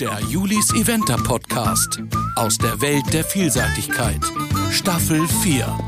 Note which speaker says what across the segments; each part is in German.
Speaker 1: Der Julis Eventer Podcast aus der Welt der Vielseitigkeit. Staffel 4.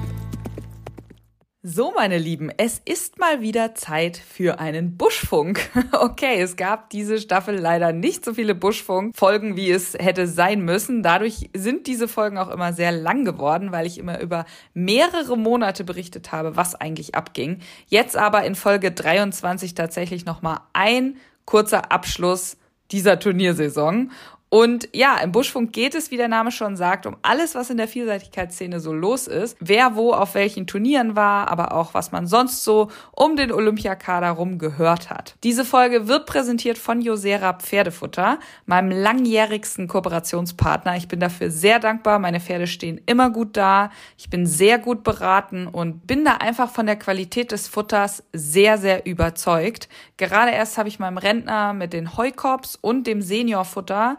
Speaker 2: So, meine Lieben, es ist mal wieder Zeit für einen Buschfunk. Okay, es gab diese Staffel leider nicht so viele Buschfunk-Folgen, wie es hätte sein müssen. Dadurch sind diese Folgen auch immer sehr lang geworden, weil ich immer über mehrere Monate berichtet habe, was eigentlich abging. Jetzt aber in Folge 23 tatsächlich nochmal ein kurzer Abschluss dieser Turniersaison. Und ja, im Buschfunk geht es, wie der Name schon sagt, um alles, was in der Vielseitigkeitsszene so los ist. Wer wo auf welchen Turnieren war, aber auch was man sonst so um den Olympiakader rum gehört hat. Diese Folge wird präsentiert von Josera Pferdefutter, meinem langjährigsten Kooperationspartner. Ich bin dafür sehr dankbar. Meine Pferde stehen immer gut da. Ich bin sehr gut beraten und bin da einfach von der Qualität des Futters sehr, sehr überzeugt. Gerade erst habe ich meinem Rentner mit den Heukops und dem Seniorfutter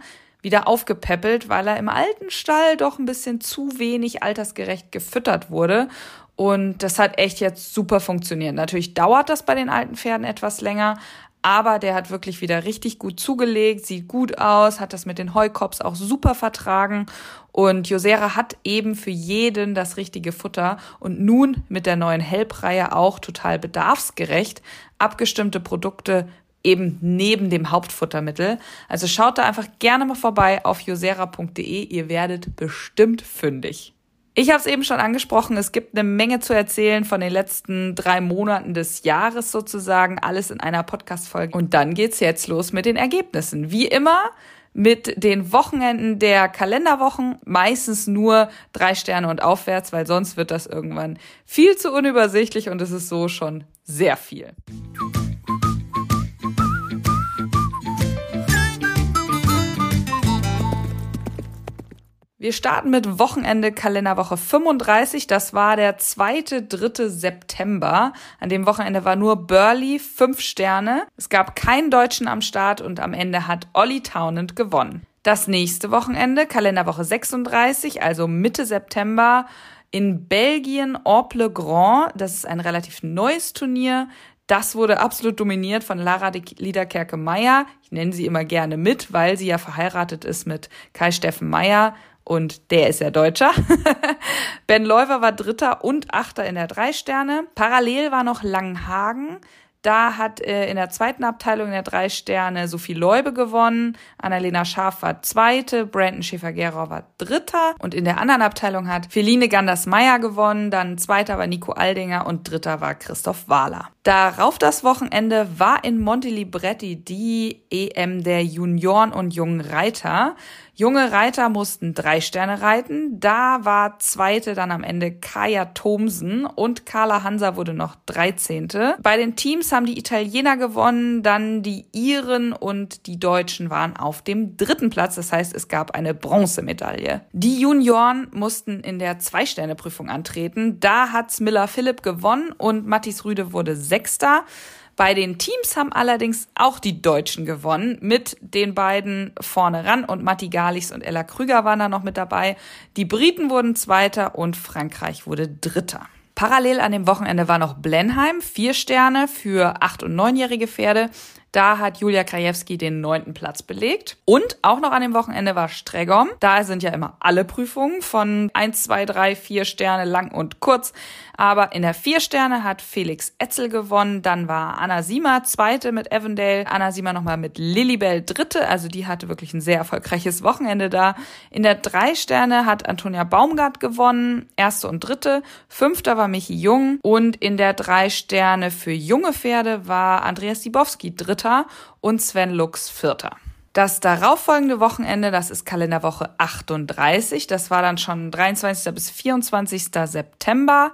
Speaker 2: wieder aufgepäppelt, weil er im alten Stall doch ein bisschen zu wenig altersgerecht gefüttert wurde. Und das hat echt jetzt super funktioniert. Natürlich dauert das bei den alten Pferden etwas länger, aber der hat wirklich wieder richtig gut zugelegt, sieht gut aus, hat das mit den Heukops auch super vertragen. Und Josera hat eben für jeden das richtige Futter und nun mit der neuen Helbreihe auch total bedarfsgerecht abgestimmte Produkte eben neben dem Hauptfuttermittel. Also schaut da einfach gerne mal vorbei auf josera.de. Ihr werdet bestimmt fündig. Ich habe es eben schon angesprochen, es gibt eine Menge zu erzählen von den letzten drei Monaten des Jahres sozusagen, alles in einer Podcast-Folge. Und dann geht's jetzt los mit den Ergebnissen. Wie immer mit den Wochenenden der Kalenderwochen, meistens nur drei Sterne und aufwärts, weil sonst wird das irgendwann viel zu unübersichtlich und es ist so schon sehr viel. Wir starten mit Wochenende Kalenderwoche 35. Das war der zweite, dritte September. An dem Wochenende war nur Burley, fünf Sterne. Es gab keinen Deutschen am Start und am Ende hat Olli Townend gewonnen. Das nächste Wochenende, Kalenderwoche 36, also Mitte September, in Belgien, Orple Grand. Das ist ein relativ neues Turnier. Das wurde absolut dominiert von Lara Liederkerke-Meyer. Ich nenne sie immer gerne mit, weil sie ja verheiratet ist mit Kai Steffen Meyer und der ist ja Deutscher. ben Läufer war Dritter und Achter in der Drei-Sterne. Parallel war noch Langenhagen. Da hat äh, in der zweiten Abteilung in der drei Sterne Sophie Leube gewonnen, Annalena Scharf war Zweite, Brandon Schäfer-Gerau war Dritter und in der anderen Abteilung hat Feline Ganders-Meyer gewonnen, dann Zweiter war Nico Aldinger und Dritter war Christoph Wahler. Darauf das Wochenende war in Montelibretti die EM der Junioren und jungen Reiter. Junge Reiter mussten drei Sterne reiten. Da war zweite dann am Ende Kaya Thomsen und Carla Hansa wurde noch 13. Bei den Teams haben die Italiener gewonnen, dann die Iren und die Deutschen waren auf dem dritten Platz. Das heißt, es gab eine Bronzemedaille. Die Junioren mussten in der Zwei-Sterne-Prüfung antreten. Da hat Smiller Philipp gewonnen und Mathis Rüde wurde Sechster. Bei den Teams haben allerdings auch die Deutschen gewonnen, mit den beiden vorne ran und Matti Galichs und Ella Krüger waren da noch mit dabei. Die Briten wurden Zweiter und Frankreich wurde Dritter. Parallel an dem Wochenende war noch Blenheim, vier Sterne für acht- und neunjährige Pferde. Da hat Julia Krajewski den neunten Platz belegt. Und auch noch an dem Wochenende war Stregom. Da sind ja immer alle Prüfungen von eins, zwei, drei, vier Sterne lang und kurz. Aber in der vier Sterne hat Felix Etzel gewonnen. Dann war Anna Siemer zweite mit Avondale. Anna Siemer nochmal mit Lilibel dritte. Also die hatte wirklich ein sehr erfolgreiches Wochenende da. In der drei Sterne hat Antonia Baumgart gewonnen. Erste und dritte. Fünfter war Michi Jung. Und in der drei Sterne für junge Pferde war Andreas Sibowski dritter und Sven Lux vierter. Das darauffolgende Wochenende, das ist Kalenderwoche 38, das war dann schon 23. bis 24. September.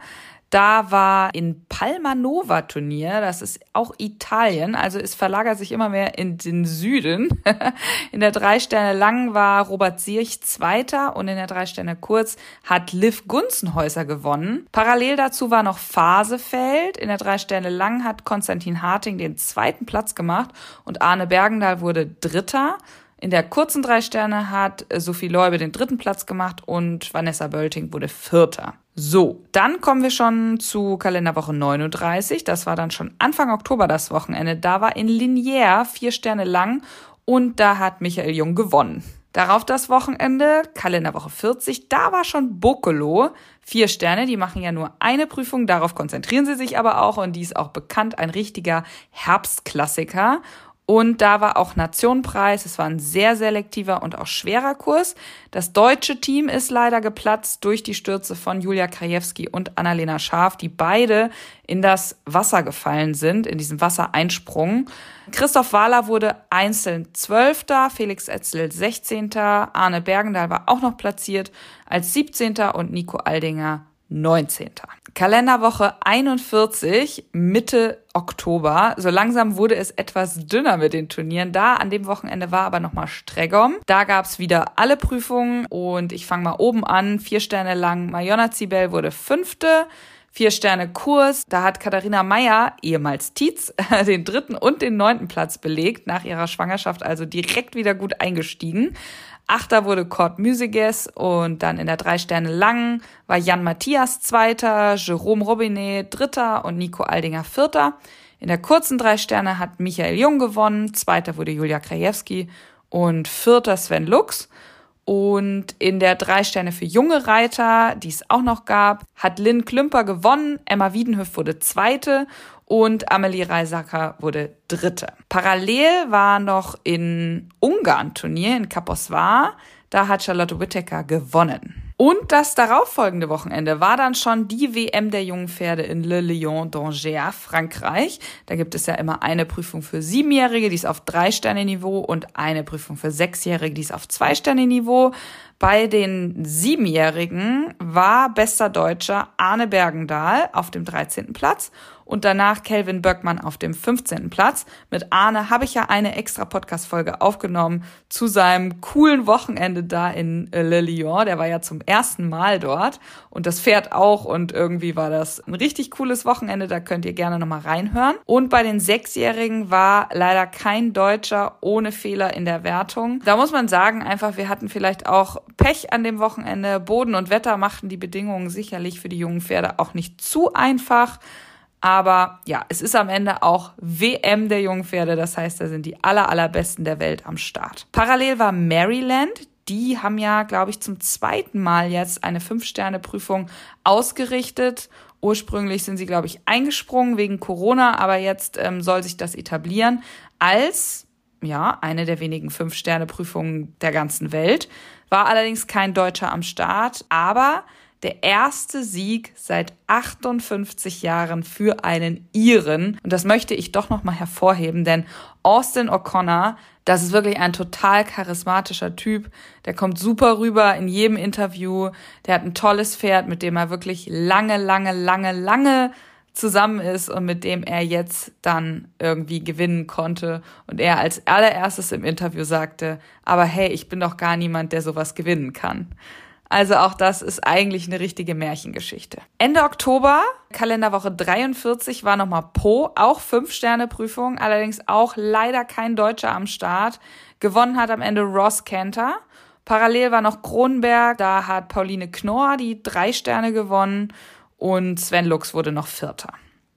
Speaker 2: Da war in Palmanova Turnier, das ist auch Italien, also es verlagert sich immer mehr in den Süden. in der drei Sterne lang war Robert Sirch Zweiter und in der drei Sterne kurz hat Liv Gunzenhäuser gewonnen. Parallel dazu war noch Phasefeld. In der drei Sterne lang hat Konstantin Harting den zweiten Platz gemacht und Arne Bergendahl wurde Dritter. In der kurzen drei Sterne hat Sophie Leube den dritten Platz gemacht und Vanessa Bölting wurde Vierter. So, dann kommen wir schon zu Kalenderwoche 39. Das war dann schon Anfang Oktober das Wochenende. Da war in Linear vier Sterne lang und da hat Michael Jung gewonnen. Darauf das Wochenende, Kalenderwoche 40, da war schon Bokolo. Vier Sterne, die machen ja nur eine Prüfung, darauf konzentrieren sie sich aber auch und die ist auch bekannt, ein richtiger Herbstklassiker. Und da war auch Nationenpreis. Es war ein sehr selektiver und auch schwerer Kurs. Das deutsche Team ist leider geplatzt durch die Stürze von Julia Krajewski und Annalena Scharf, die beide in das Wasser gefallen sind, in diesem Wassereinsprung. Christoph Wahler wurde einzeln Zwölfter, Felix Etzel 16. Arne Bergendahl war auch noch platziert als 17. und Nico Aldinger 19. Kalenderwoche 41, Mitte Oktober. So langsam wurde es etwas dünner mit den Turnieren. Da an dem Wochenende war aber nochmal Stregom. Da gab's wieder alle Prüfungen und ich fange mal oben an. Vier Sterne lang Mayonna Zibel wurde fünfte. Vier Sterne Kurs. Da hat Katharina Meyer, ehemals Tietz, den dritten und den neunten Platz belegt, nach ihrer Schwangerschaft also direkt wieder gut eingestiegen. Achter wurde Kurt Müsiges und dann in der drei Sterne lang war Jan Matthias Zweiter, Jerome Robinet Dritter und Nico Aldinger Vierter. In der kurzen drei Sterne hat Michael Jung gewonnen, Zweiter wurde Julia Krajewski und Vierter Sven Lux. Und in der drei Sterne für junge Reiter, die es auch noch gab, hat Lynn Klümper gewonnen, Emma Wiedenhöf wurde Zweite und Amelie Reisacker wurde Dritte. Parallel war noch in Ungarn Turnier in Kaposvar. Da hat Charlotte Whittaker gewonnen. Und das darauffolgende Wochenende war dann schon die WM der jungen Pferde in Le Lion d'Angers, Frankreich. Da gibt es ja immer eine Prüfung für Siebenjährige, die ist auf Drei-Sterne-Niveau und eine Prüfung für Sechsjährige, die ist auf Zwei-Sterne-Niveau. Bei den Siebenjährigen war bester Deutscher Arne Bergendahl auf dem 13. Platz und danach Kelvin Böckmann auf dem 15. Platz. Mit Arne habe ich ja eine extra Podcast-Folge aufgenommen zu seinem coolen Wochenende da in äh, Le Lyon. Der war ja zum ersten Mal dort und das Pferd auch und irgendwie war das ein richtig cooles Wochenende. Da könnt ihr gerne nochmal reinhören. Und bei den Sechsjährigen war leider kein Deutscher ohne Fehler in der Wertung. Da muss man sagen, einfach, wir hatten vielleicht auch Pech an dem Wochenende. Boden und Wetter machten die Bedingungen sicherlich für die jungen Pferde auch nicht zu einfach. Aber ja, es ist am Ende auch WM der Jungpferde. Das heißt, da sind die aller, allerbesten der Welt am Start. Parallel war Maryland. Die haben ja, glaube ich, zum zweiten Mal jetzt eine Fünf-Sterne-Prüfung ausgerichtet. Ursprünglich sind sie, glaube ich, eingesprungen wegen Corona, aber jetzt ähm, soll sich das etablieren als ja, eine der wenigen Fünf-Sterne-Prüfungen der ganzen Welt. War allerdings kein Deutscher am Start, aber der erste Sieg seit 58 Jahren für einen Iren. Und das möchte ich doch nochmal hervorheben, denn Austin O'Connor, das ist wirklich ein total charismatischer Typ. Der kommt super rüber in jedem Interview. Der hat ein tolles Pferd, mit dem er wirklich lange, lange, lange, lange zusammen ist und mit dem er jetzt dann irgendwie gewinnen konnte. Und er als allererstes im Interview sagte, aber hey, ich bin doch gar niemand, der sowas gewinnen kann. Also auch das ist eigentlich eine richtige Märchengeschichte. Ende Oktober, Kalenderwoche 43, war nochmal Po, auch Fünf-Sterne-Prüfung, allerdings auch leider kein Deutscher am Start. Gewonnen hat am Ende Ross Cantor. Parallel war noch Kronberg, da hat Pauline Knorr die drei Sterne gewonnen und Sven Lux wurde noch Vierter.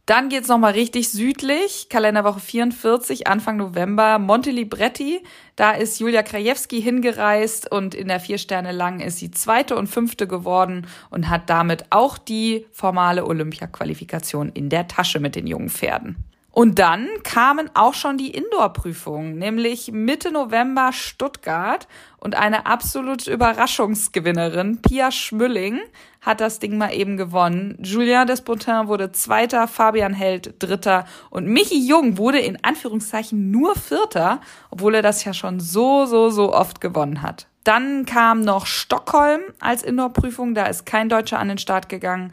Speaker 2: Dann geht's nochmal richtig südlich, Kalenderwoche 44, Anfang November, Monte Libretti. Da ist Julia Krajewski hingereist und in der vier Sterne lang ist sie zweite und fünfte geworden und hat damit auch die formale Olympia-Qualifikation in der Tasche mit den jungen Pferden. Und dann kamen auch schon die Indoor-Prüfungen, nämlich Mitte November Stuttgart und eine absolute Überraschungsgewinnerin, Pia Schmülling, hat das Ding mal eben gewonnen. Julien Despotin wurde Zweiter, Fabian Held Dritter und Michi Jung wurde in Anführungszeichen nur Vierter, obwohl er das ja schon so, so, so oft gewonnen hat. Dann kam noch Stockholm als Indoor-Prüfung, da ist kein Deutscher an den Start gegangen.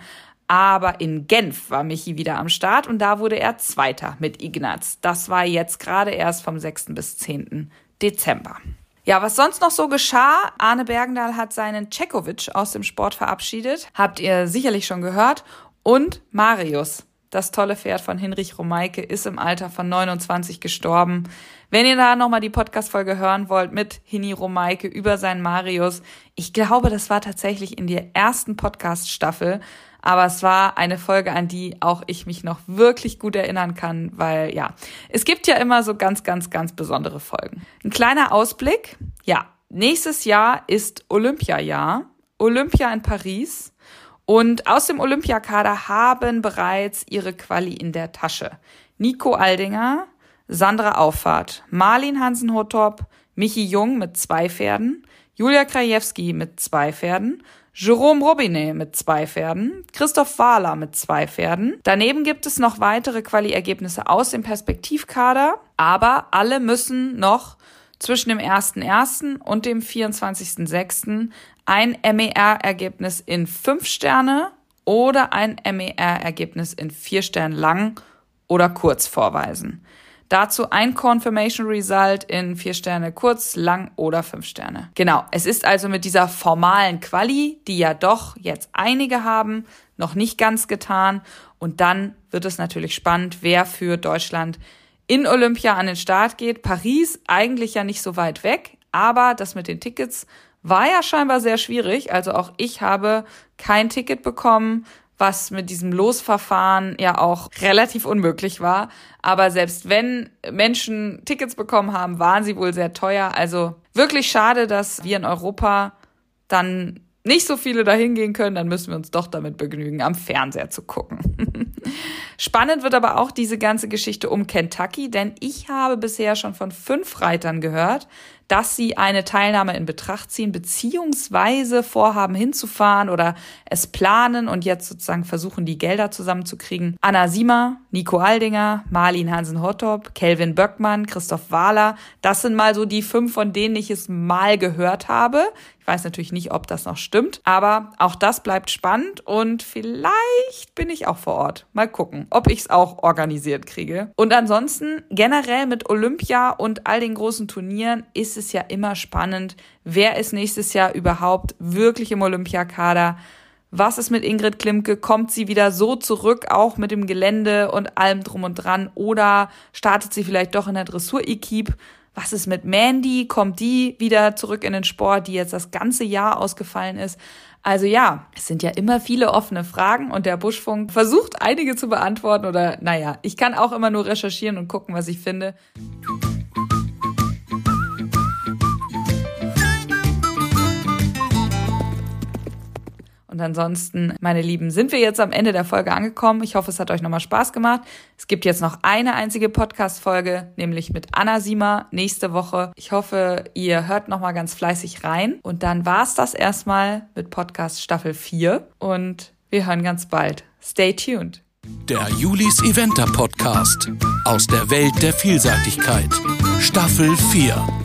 Speaker 2: Aber in Genf war Michi wieder am Start und da wurde er Zweiter mit Ignaz. Das war jetzt gerade erst vom 6. bis 10. Dezember. Ja, was sonst noch so geschah, Arne Bergendahl hat seinen Cekovic aus dem Sport verabschiedet. Habt ihr sicherlich schon gehört. Und Marius, das tolle Pferd von Hinrich Romeike, ist im Alter von 29 gestorben. Wenn ihr da nochmal die Podcast-Folge hören wollt mit Hini Romeike über seinen Marius, ich glaube, das war tatsächlich in der ersten Podcast-Staffel, Aber es war eine Folge, an die auch ich mich noch wirklich gut erinnern kann, weil ja, es gibt ja immer so ganz, ganz, ganz besondere Folgen. Ein kleiner Ausblick. Ja, nächstes Jahr ist Olympiajahr. Olympia in Paris. Und aus dem Olympiakader haben bereits ihre Quali in der Tasche. Nico Aldinger, Sandra Auffahrt, Marlin Hansen-Hotop, Michi Jung mit zwei Pferden, Julia Krajewski mit zwei Pferden, Jerome Robinet mit zwei Pferden, Christoph Wahler mit zwei Pferden. Daneben gibt es noch weitere Quali-Ergebnisse aus dem Perspektivkader, aber alle müssen noch zwischen dem 1.1. und dem 24.6. ein MER-Ergebnis in fünf Sterne oder ein MER-Ergebnis in vier Sternen lang oder kurz vorweisen. Dazu ein Confirmation Result in vier Sterne kurz, lang oder fünf Sterne. Genau. Es ist also mit dieser formalen Quali, die ja doch jetzt einige haben, noch nicht ganz getan. Und dann wird es natürlich spannend, wer für Deutschland in Olympia an den Start geht. Paris eigentlich ja nicht so weit weg, aber das mit den Tickets war ja scheinbar sehr schwierig. Also auch ich habe kein Ticket bekommen, was mit diesem Losverfahren ja auch relativ unmöglich war. Aber selbst wenn Menschen Tickets bekommen haben, waren sie wohl sehr teuer. Also wirklich schade, dass wir in Europa dann nicht so viele dahin gehen können, dann müssen wir uns doch damit begnügen, am Fernseher zu gucken. Spannend wird aber auch diese ganze Geschichte um Kentucky, denn ich habe bisher schon von fünf Reitern gehört, dass sie eine Teilnahme in Betracht ziehen, beziehungsweise vorhaben hinzufahren oder es planen und jetzt sozusagen versuchen, die Gelder zusammenzukriegen. Anna Siemer, Nico Aldinger, Marlin Hansen-Hottop, Kelvin Böckmann, Christoph Wahler, das sind mal so die fünf, von denen ich es mal gehört habe. Ich weiß natürlich nicht, ob das noch stimmt, aber auch das bleibt spannend und vielleicht bin ich auch vor Ort. Mal gucken, ob ich es auch organisiert kriege. Und ansonsten generell mit Olympia und all den großen Turnieren ist es ja immer spannend, wer ist nächstes Jahr überhaupt wirklich im Olympiakader. Was ist mit Ingrid Klimke? Kommt sie wieder so zurück, auch mit dem Gelände und allem drum und dran? Oder startet sie vielleicht doch in der Dressur-Equipe? Was ist mit Mandy? Kommt die wieder zurück in den Sport, die jetzt das ganze Jahr ausgefallen ist? Also ja, es sind ja immer viele offene Fragen und der Buschfunk versucht einige zu beantworten oder naja, ich kann auch immer nur recherchieren und gucken, was ich finde. Und ansonsten, meine Lieben, sind wir jetzt am Ende der Folge angekommen. Ich hoffe, es hat euch nochmal Spaß gemacht. Es gibt jetzt noch eine einzige Podcast-Folge, nämlich mit Anna Siemer nächste Woche. Ich hoffe, ihr hört nochmal ganz fleißig rein. Und dann war's das erstmal mit Podcast Staffel 4. Und wir hören ganz bald. Stay tuned.
Speaker 1: Der Julis Eventer Podcast aus der Welt der Vielseitigkeit. Staffel 4.